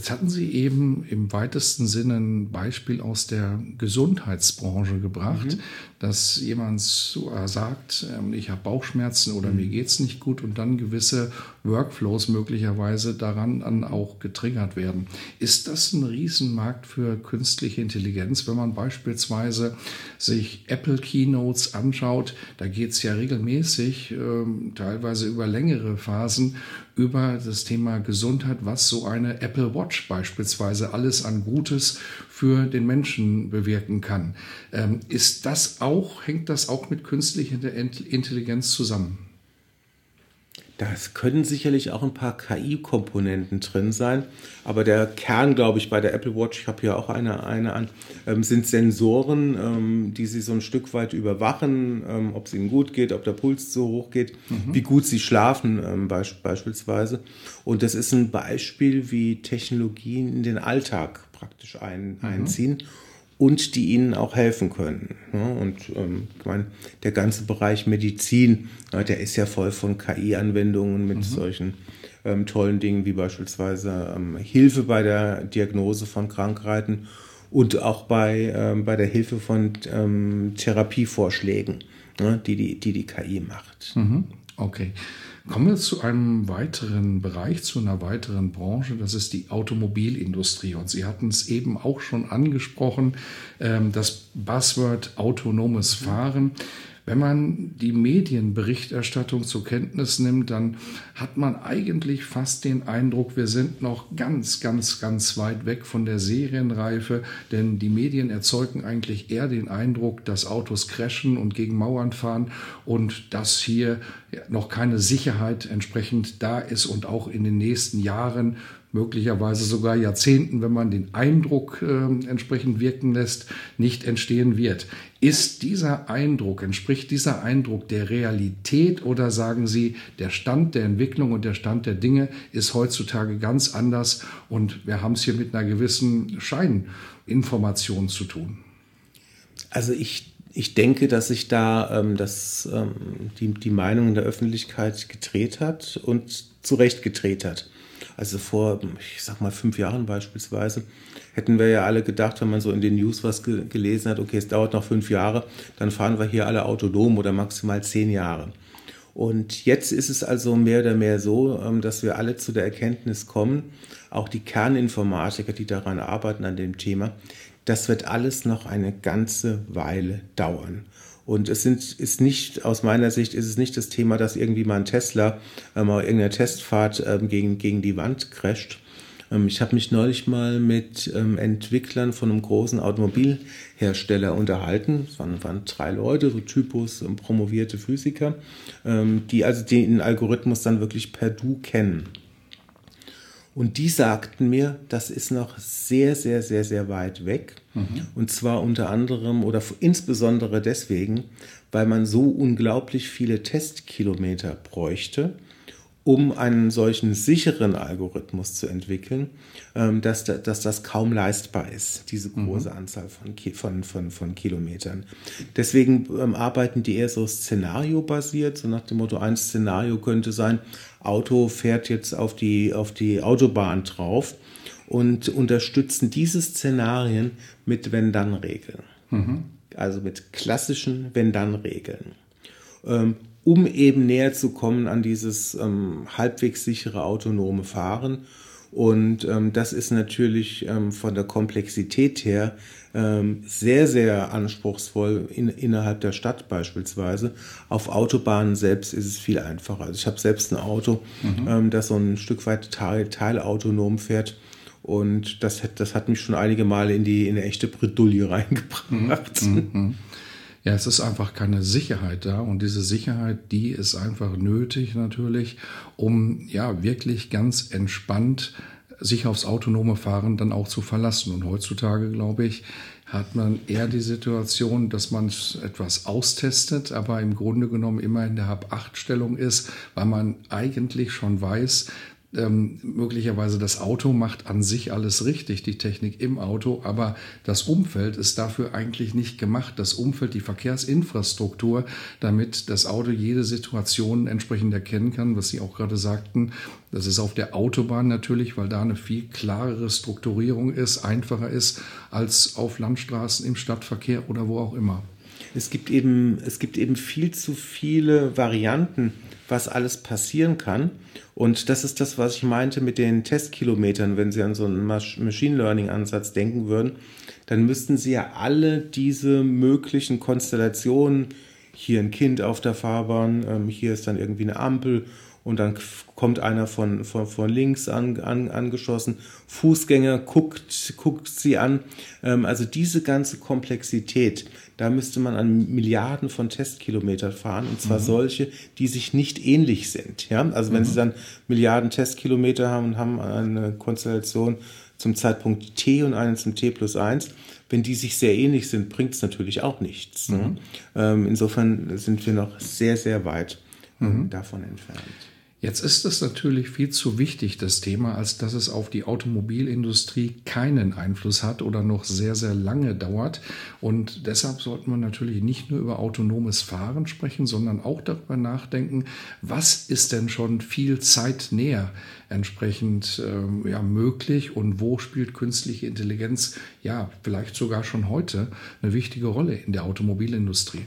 Jetzt hatten Sie eben im weitesten Sinne ein Beispiel aus der Gesundheitsbranche gebracht, mhm. dass jemand sagt, ähm, ich habe Bauchschmerzen oder mhm. mir geht es nicht gut und dann gewisse Workflows möglicherweise daran dann auch getriggert werden. Ist das ein Riesenmarkt für künstliche Intelligenz, wenn man beispielsweise sich Apple Keynotes anschaut? Da geht es ja regelmäßig, ähm, teilweise über längere Phasen, über das Thema Gesundheit, was so eine Apple Watch beispielsweise alles an Gutes für den Menschen bewirken kann. Ähm, ist das auch, hängt das auch mit künstlicher Intelligenz zusammen? Das können sicherlich auch ein paar KI-Komponenten drin sein, aber der Kern, glaube ich, bei der Apple Watch, ich habe hier auch eine, eine an, ähm, sind Sensoren, ähm, die sie so ein Stück weit überwachen, ähm, ob es ihnen gut geht, ob der Puls zu hoch geht, mhm. wie gut sie schlafen ähm, beisp beispielsweise. Und das ist ein Beispiel, wie Technologien in den Alltag praktisch ein, mhm. einziehen und die ihnen auch helfen können. Und ähm, ich meine, der ganze Bereich Medizin, der ist ja voll von KI-Anwendungen mit mhm. solchen ähm, tollen Dingen wie beispielsweise ähm, Hilfe bei der Diagnose von Krankheiten und auch bei, ähm, bei der Hilfe von ähm, Therapievorschlägen, ne, die, die, die die KI macht. Mhm. Okay. Kommen wir zu einem weiteren Bereich, zu einer weiteren Branche, das ist die Automobilindustrie. Und Sie hatten es eben auch schon angesprochen, ähm, das Buzzword autonomes Fahren. Wenn man die Medienberichterstattung zur Kenntnis nimmt, dann hat man eigentlich fast den Eindruck, wir sind noch ganz, ganz, ganz weit weg von der Serienreife, denn die Medien erzeugen eigentlich eher den Eindruck, dass Autos crashen und gegen Mauern fahren und dass hier noch keine Sicherheit entsprechend da ist und auch in den nächsten Jahren möglicherweise sogar Jahrzehnten, wenn man den Eindruck äh, entsprechend wirken lässt, nicht entstehen wird. Ist dieser Eindruck, entspricht dieser Eindruck der Realität oder sagen Sie, der Stand der Entwicklung und der Stand der Dinge ist heutzutage ganz anders und wir haben es hier mit einer gewissen Scheininformation zu tun? Also ich, ich denke, dass sich da ähm, das, ähm, die, die Meinung in der Öffentlichkeit gedreht hat und zu Recht gedreht hat. Also vor, ich sag mal, fünf Jahren beispielsweise, hätten wir ja alle gedacht, wenn man so in den News was ge gelesen hat, okay, es dauert noch fünf Jahre, dann fahren wir hier alle autonom oder maximal zehn Jahre. Und jetzt ist es also mehr oder mehr so, ähm, dass wir alle zu der Erkenntnis kommen, auch die Kerninformatiker, die daran arbeiten an dem Thema, das wird alles noch eine ganze Weile dauern. Und es sind, ist nicht, aus meiner Sicht ist es nicht das Thema, dass irgendwie mal ein Tesla äh, mal irgendeine Testfahrt ähm, gegen, gegen die Wand crasht. Ähm, ich habe mich neulich mal mit ähm, Entwicklern von einem großen Automobilhersteller unterhalten. Es waren, waren drei Leute, so Typus, ähm, promovierte Physiker, ähm, die also den Algorithmus dann wirklich per Du kennen. Und die sagten mir, das ist noch sehr, sehr, sehr, sehr weit weg. Mhm. Und zwar unter anderem oder insbesondere deswegen, weil man so unglaublich viele Testkilometer bräuchte, um einen solchen sicheren Algorithmus zu entwickeln, ähm, dass, dass das kaum leistbar ist, diese mhm. große mhm. Anzahl von, von, von, von Kilometern. Deswegen ähm, arbeiten die eher so szenariobasiert, so nach dem Motto, ein Szenario könnte sein, Auto fährt jetzt auf die, auf die Autobahn drauf und unterstützen diese Szenarien mit Wenn-Dann-Regeln. Mhm. Also mit klassischen Wenn-Dann-Regeln. Um eben näher zu kommen an dieses ähm, halbwegs sichere autonome Fahren. Und ähm, das ist natürlich ähm, von der Komplexität her ähm, sehr, sehr anspruchsvoll in, innerhalb der Stadt beispielsweise. Auf Autobahnen selbst ist es viel einfacher. Also ich habe selbst ein Auto, mhm. ähm, das so ein Stück weit teil, teilautonom fährt. Und das, das hat mich schon einige Male in die in eine echte Bredouille reingebracht. Mhm. Ja, es ist einfach keine Sicherheit da und diese Sicherheit, die ist einfach nötig natürlich, um ja wirklich ganz entspannt sich aufs autonome Fahren dann auch zu verlassen. Und heutzutage, glaube ich, hat man eher die Situation, dass man etwas austestet, aber im Grunde genommen immer in der Hab-8-Stellung ist, weil man eigentlich schon weiß, ähm, möglicherweise das Auto macht an sich alles richtig, die Technik im Auto, aber das Umfeld ist dafür eigentlich nicht gemacht. Das Umfeld, die Verkehrsinfrastruktur, damit das Auto jede Situation entsprechend erkennen kann, was Sie auch gerade sagten. Das ist auf der Autobahn natürlich, weil da eine viel klarere Strukturierung ist, einfacher ist als auf Landstraßen, im Stadtverkehr oder wo auch immer. Es gibt eben, es gibt eben viel zu viele Varianten was alles passieren kann. Und das ist das, was ich meinte mit den Testkilometern. Wenn Sie an so einen Machine Learning-Ansatz denken würden, dann müssten Sie ja alle diese möglichen Konstellationen, hier ein Kind auf der Fahrbahn, ähm, hier ist dann irgendwie eine Ampel und dann kommt einer von, von, von links an, an, angeschossen, Fußgänger guckt, guckt sie an. Ähm, also diese ganze Komplexität, da müsste man an Milliarden von Testkilometern fahren und zwar mhm. solche, die sich nicht ähnlich sind. Ja? Also wenn mhm. Sie dann Milliarden Testkilometer haben und haben eine Konstellation zum Zeitpunkt t und eine zum t plus 1, wenn die sich sehr ähnlich sind, bringt es natürlich auch nichts. Ne? Mhm. Ne? Ähm, insofern sind wir noch sehr, sehr weit mhm. davon entfernt. Jetzt ist es natürlich viel zu wichtig, das Thema, als dass es auf die Automobilindustrie keinen Einfluss hat oder noch sehr, sehr lange dauert. Und deshalb sollte man natürlich nicht nur über autonomes Fahren sprechen, sondern auch darüber nachdenken, was ist denn schon viel Zeit näher entsprechend ähm, ja, möglich und wo spielt künstliche Intelligenz ja vielleicht sogar schon heute eine wichtige Rolle in der Automobilindustrie.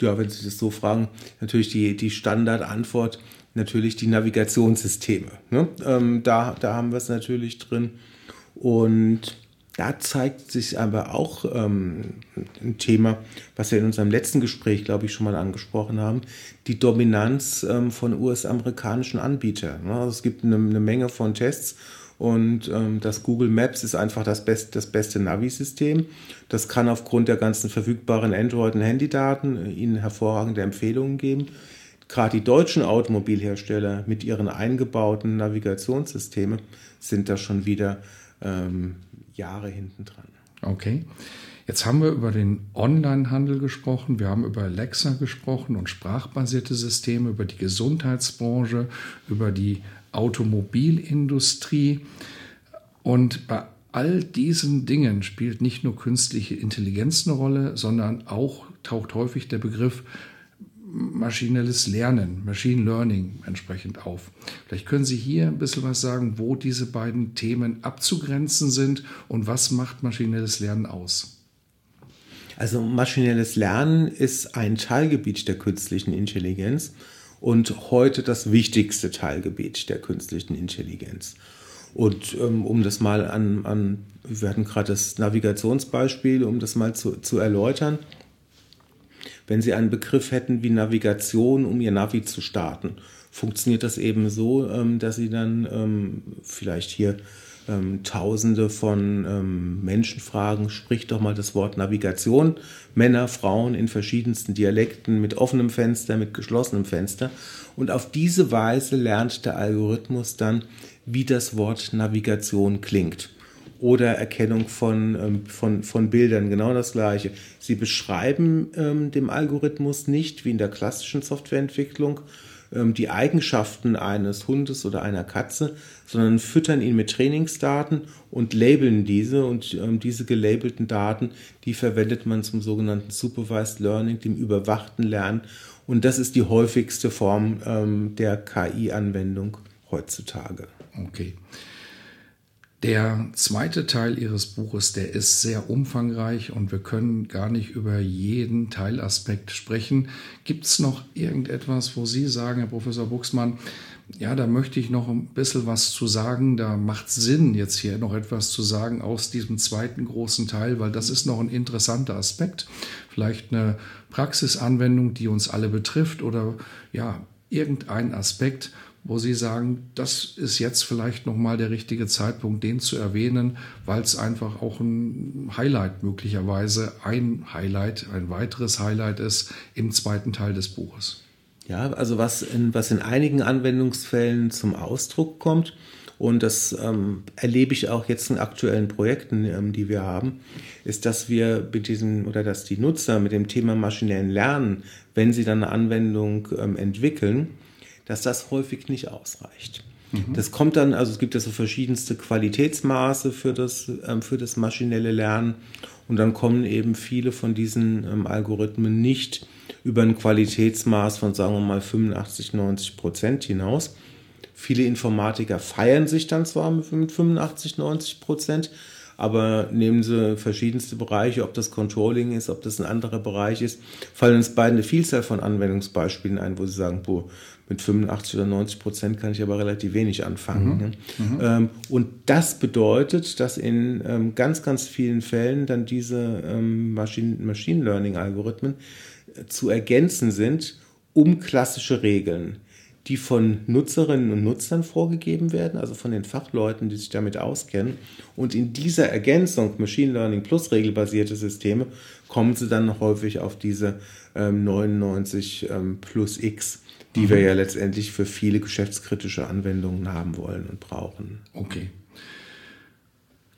Ja, wenn Sie das so fragen, natürlich die, die Standardantwort natürlich die Navigationssysteme. Ne? Ähm, da, da haben wir es natürlich drin. Und da zeigt sich aber auch ähm, ein Thema, was wir in unserem letzten Gespräch, glaube ich, schon mal angesprochen haben, die Dominanz ähm, von US-amerikanischen Anbietern. Ne? Also es gibt eine, eine, Menge von Tests und ähm, das Google Maps ist einfach das, best, das beste Navi-System. Das kann aufgrund der ganzen verfügbaren Android- und Handydaten Ihnen hervorragende Empfehlungen geben gerade die deutschen Automobilhersteller mit ihren eingebauten Navigationssystemen sind da schon wieder ähm, Jahre hinten dran. Okay. Jetzt haben wir über den Onlinehandel gesprochen, wir haben über Alexa gesprochen und sprachbasierte Systeme, über die Gesundheitsbranche, über die Automobilindustrie. Und bei all diesen Dingen spielt nicht nur künstliche Intelligenz eine Rolle, sondern auch taucht häufig der Begriff maschinelles Lernen, Machine Learning entsprechend auf. Vielleicht können Sie hier ein bisschen was sagen, wo diese beiden Themen abzugrenzen sind und was macht maschinelles Lernen aus? Also maschinelles Lernen ist ein Teilgebiet der künstlichen Intelligenz und heute das wichtigste Teilgebiet der künstlichen Intelligenz. Und ähm, um das mal an, an, wir hatten gerade das Navigationsbeispiel, um das mal zu, zu erläutern, wenn Sie einen Begriff hätten wie Navigation, um Ihr Navi zu starten, funktioniert das eben so, ähm, dass Sie dann ähm, vielleicht hier ähm, Tausende von Menschen fragen, sprich doch mal das Wort Navigation. Männer, Frauen in verschiedensten Dialekten, mit offenem Fenster, mit geschlossenem Fenster. Und auf diese Weise lernt der Algorithmus dann, wie das Wort Navigation klingt oder Erkennung von, ähm, von, von Bildern, genau das gleiche. Sie beschreiben ähm, dem Algorithmus nicht, wie in der klassischen Softwareentwicklung, ähm, die Eigenschaften eines Hundes oder einer Katze, sondern füttern ihn mit Trainingsdaten und labeln diese und ähm, diese gelabelten Daten, die verwendet man zum sogenannten Supervised Learning, dem überwachten Lernen und das ist die häufigste Form ähm, der KI-Anwendung heutzutage. Okay. Der zweite Teil Ihres Buches, der ist sehr umfangreich und wir können gar nicht über jeden Teilaspekt sprechen. Gibt es noch irgendetwas, wo Sie sagen, Herr Professor Buchsmann, ja, da möchte ich noch ein bisschen was zu sagen. Da macht Sinn, jetzt hier noch etwas zu sagen aus diesem zweiten großen Teil, weil das ist noch ein interessanter Aspekt. Vielleicht eine Praxisanwendung, die uns alle betrifft oder ja, irgendein Aspekt, wo Sie sagen, das ist jetzt vielleicht nochmal der richtige Zeitpunkt, den zu erwähnen, weil es einfach auch ein Highlight möglicherweise, ein Highlight, ein weiteres Highlight ist im zweiten Teil des Buches. Ja, also was in, was in einigen Anwendungsfällen zum Ausdruck kommt, und das ähm, erlebe ich auch jetzt in aktuellen Projekten, ähm, die wir haben, ist, dass wir mit diesem oder dass die Nutzer mit dem Thema maschinellen Lernen, wenn sie dann eine Anwendung ähm, entwickeln, dass das häufig nicht ausreicht. Mhm. Das kommt dann, also es gibt ja so verschiedenste Qualitätsmaße für das, ähm, für das maschinelle Lernen und dann kommen eben viele von diesen ähm, Algorithmen nicht über ein Qualitätsmaß von, sagen wir mal, 85, 90 Prozent hinaus. Viele Informatiker feiern sich dann zwar mit 85, 90 Prozent, aber nehmen sie verschiedenste Bereiche, ob das Controlling ist, ob das ein anderer Bereich ist, fallen uns beide eine Vielzahl von Anwendungsbeispielen ein, wo sie sagen, boah, mit 85 oder 90 Prozent kann ich aber relativ wenig anfangen. Mhm. Ne? Mhm. Ähm, und das bedeutet, dass in ähm, ganz, ganz vielen Fällen dann diese ähm, Machine, Machine Learning-Algorithmen äh, zu ergänzen sind um klassische Regeln die von Nutzerinnen und Nutzern vorgegeben werden, also von den Fachleuten, die sich damit auskennen. Und in dieser Ergänzung Machine Learning plus regelbasierte Systeme kommen sie dann häufig auf diese ähm, 99 ähm, plus X, die mhm. wir ja letztendlich für viele geschäftskritische Anwendungen haben wollen und brauchen. Okay.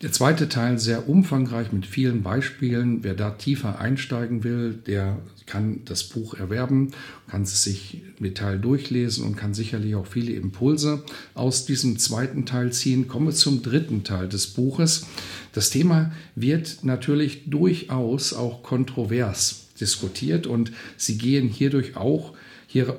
Der zweite Teil sehr umfangreich mit vielen Beispielen. Wer da tiefer einsteigen will, der kann das Buch erwerben, kann es sich im Detail durchlesen und kann sicherlich auch viele Impulse aus diesem zweiten Teil ziehen. Komme zum dritten Teil des Buches. Das Thema wird natürlich durchaus auch kontrovers diskutiert und Sie gehen hierdurch auch hier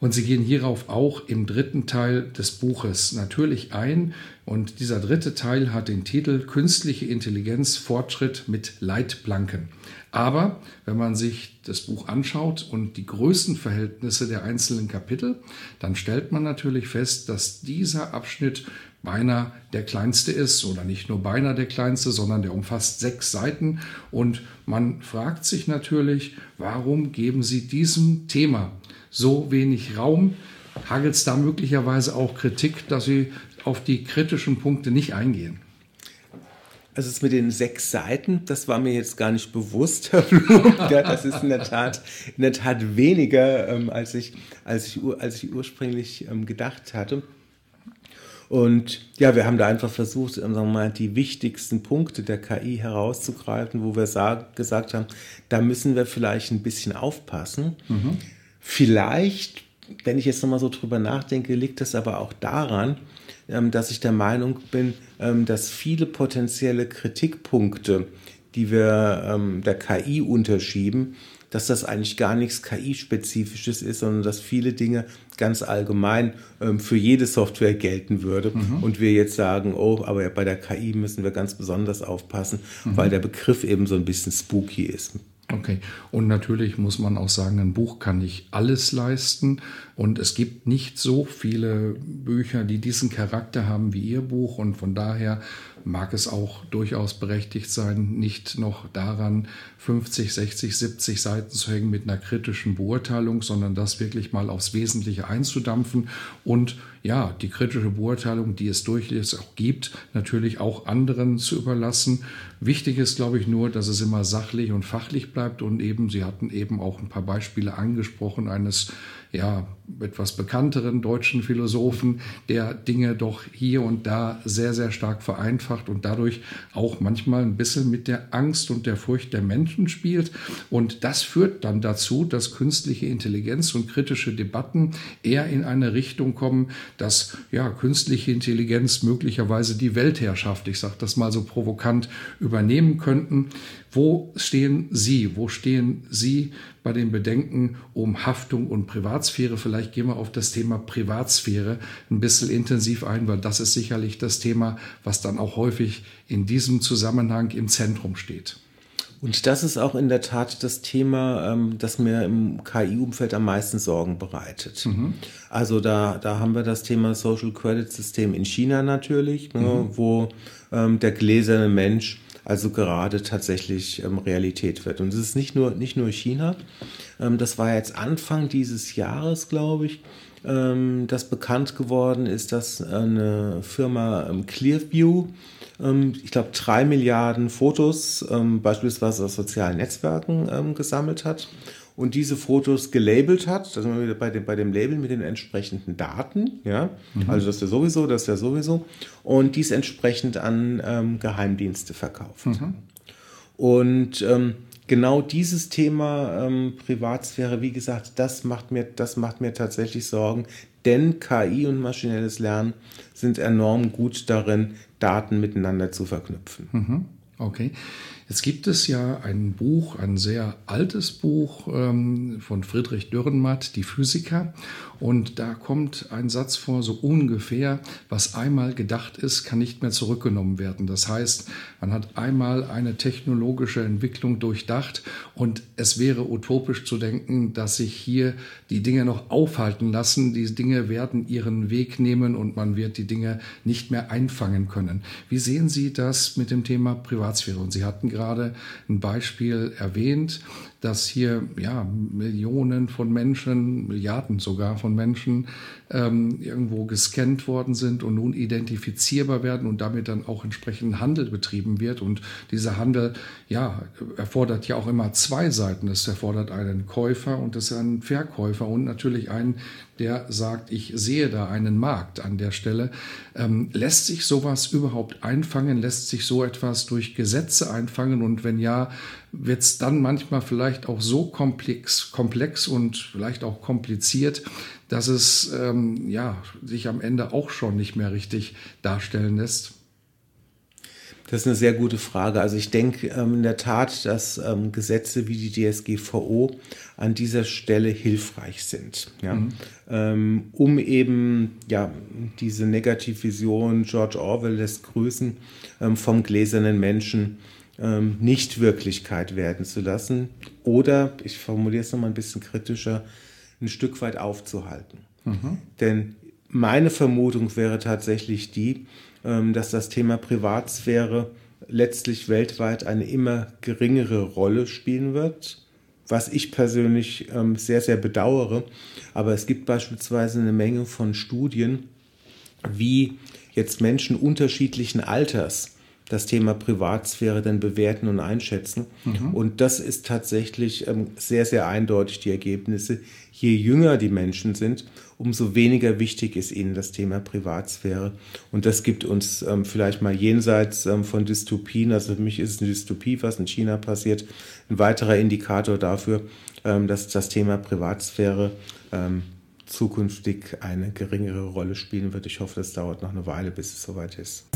und sie gehen hierauf auch im dritten Teil des Buches natürlich ein. Und dieser dritte Teil hat den Titel Künstliche Intelligenz Fortschritt mit Leitplanken. Aber wenn man sich das Buch anschaut und die Größenverhältnisse der einzelnen Kapitel, dann stellt man natürlich fest, dass dieser Abschnitt beinahe der kleinste ist oder nicht nur beinahe der kleinste, sondern der umfasst sechs Seiten. Und man fragt sich natürlich, warum geben Sie diesem Thema so wenig Raum? Hagelt es da möglicherweise auch Kritik, dass Sie auf die kritischen Punkte nicht eingehen? Also es mit den sechs Seiten, das war mir jetzt gar nicht bewusst, Herr Blum. das ist in der Tat, in der Tat weniger, ähm, als, ich, als, ich, als ich ursprünglich ähm, gedacht hatte. Und ja, wir haben da einfach versucht, ähm, sagen wir mal, die wichtigsten Punkte der KI herauszugreifen, wo wir sag, gesagt haben, da müssen wir vielleicht ein bisschen aufpassen. Mhm. Vielleicht, wenn ich jetzt nochmal so drüber nachdenke, liegt es aber auch daran, ähm, dass ich der Meinung bin, ähm, dass viele potenzielle Kritikpunkte, die wir ähm, der KI unterschieben, dass das eigentlich gar nichts KI-spezifisches ist, sondern dass viele Dinge ganz allgemein ähm, für jede Software gelten würde. Mhm. Und wir jetzt sagen, oh, aber bei der KI müssen wir ganz besonders aufpassen, mhm. weil der Begriff eben so ein bisschen spooky ist. Okay. Und natürlich muss man auch sagen, ein Buch kann nicht alles leisten. Und es gibt nicht so viele Bücher, die diesen Charakter haben wie Ihr Buch. Und von daher mag es auch durchaus berechtigt sein, nicht noch daran 50, 60, 70 Seiten zu hängen mit einer kritischen Beurteilung, sondern das wirklich mal aufs Wesentliche einzudampfen und ja, die kritische Beurteilung, die es durchaus auch gibt, natürlich auch anderen zu überlassen. Wichtig ist, glaube ich, nur, dass es immer sachlich und fachlich bleibt und eben, Sie hatten eben auch ein paar Beispiele angesprochen eines ja, etwas bekannteren deutschen Philosophen, der Dinge doch hier und da sehr, sehr stark vereinfacht und dadurch auch manchmal ein bisschen mit der Angst und der Furcht der Menschen spielt. Und das führt dann dazu, dass künstliche Intelligenz und kritische Debatten eher in eine Richtung kommen, dass ja, künstliche Intelligenz möglicherweise die Weltherrschaft, ich sage das mal so provokant, übernehmen könnten. Wo stehen Sie? Wo stehen Sie bei den Bedenken um Haftung und Privatsphäre? Vielleicht gehen wir auf das Thema Privatsphäre ein bisschen intensiv ein, weil das ist sicherlich das Thema, was dann auch häufig in diesem Zusammenhang im Zentrum steht. Und das ist auch in der Tat das Thema, ähm, das mir im KI-Umfeld am meisten Sorgen bereitet. Mhm. Also da, da haben wir das Thema Social Credit System in China natürlich, ne, mhm. wo ähm, der gläserne Mensch also gerade tatsächlich ähm, Realität wird. Und es ist nicht nur, nicht nur China, ähm, das war jetzt Anfang dieses Jahres, glaube ich, ähm, das bekannt geworden ist, dass eine Firma ähm, Clearview, ähm, ich glaube, drei Milliarden Fotos ähm, beispielsweise aus sozialen Netzwerken gesammelt hat und diese Fotos gelabelt hat, wieder bei dem, bei dem Label mit den entsprechenden Daten, ja, mhm. also das ist ja sowieso, das ist ja sowieso, und dies entsprechend an ähm, Geheimdienste verkauft. Mhm. Und ähm, genau dieses Thema ähm, Privatsphäre, wie gesagt, das macht mir, das macht mir tatsächlich Sorgen, denn KI und maschinelles Lernen sind enorm gut darin, Daten miteinander zu verknüpfen. Mhm. Okay. Jetzt gibt es ja ein Buch, ein sehr altes Buch ähm, von Friedrich Dürrenmatt, Die Physiker. Und da kommt ein Satz vor, so ungefähr, was einmal gedacht ist, kann nicht mehr zurückgenommen werden. Das heißt, man hat einmal eine technologische Entwicklung durchdacht und es wäre utopisch zu denken, dass sich hier die Dinge noch aufhalten lassen. Die Dinge werden ihren Weg nehmen und man wird die Dinge nicht mehr einfangen können. Wie sehen Sie das mit dem Thema Privatsphäre? Und Sie hatten gerade ein Beispiel erwähnt, dass hier ja, Millionen von Menschen, Milliarden sogar von Menschen ähm, irgendwo gescannt worden sind und nun identifizierbar werden und damit dann auch entsprechend Handel betrieben wird. Und dieser Handel, ja, erfordert ja auch immer zwei Seiten. Es erfordert einen Käufer und es einen Verkäufer und natürlich einen, der sagt, ich sehe da einen Markt an der Stelle. Ähm, lässt sich sowas überhaupt einfangen? Lässt sich so etwas durch Gesetze einfangen? Und wenn ja, wird es dann manchmal vielleicht auch so komplex, komplex und vielleicht auch kompliziert, dass es ähm, ja, sich am Ende auch schon nicht mehr richtig darstellen lässt? Das ist eine sehr gute Frage. Also ich denke ähm, in der Tat, dass ähm, Gesetze wie die DSGVO an dieser Stelle hilfreich sind, ja? Mhm. Ähm, um eben ja diese Negativvision George Orwell lässt grüßen ähm, vom gläsernen Menschen ähm, nicht Wirklichkeit werden zu lassen oder, ich formuliere es nochmal ein bisschen kritischer, ein Stück weit aufzuhalten. Mhm. Denn meine Vermutung wäre tatsächlich die, dass das Thema Privatsphäre letztlich weltweit eine immer geringere Rolle spielen wird, was ich persönlich ähm, sehr, sehr bedauere. Aber es gibt beispielsweise eine Menge von Studien, wie jetzt Menschen unterschiedlichen Alters das Thema Privatsphäre dann bewerten und einschätzen. Mhm. Und das ist tatsächlich ähm, sehr, sehr eindeutig die Ergebnisse. Je jünger die Menschen sind, umso weniger wichtig ist ihnen das Thema Privatsphäre. Und das gibt uns ähm, vielleicht mal jenseits ähm, von Dystopien, also für mich ist es eine Dystopie, was in China passiert, ein weiterer Indikator dafür, ähm, dass das Thema Privatsphäre ähm, zukünftig eine geringere Rolle spielen wird. Ich hoffe, das dauert noch eine Weile, bis es soweit ist.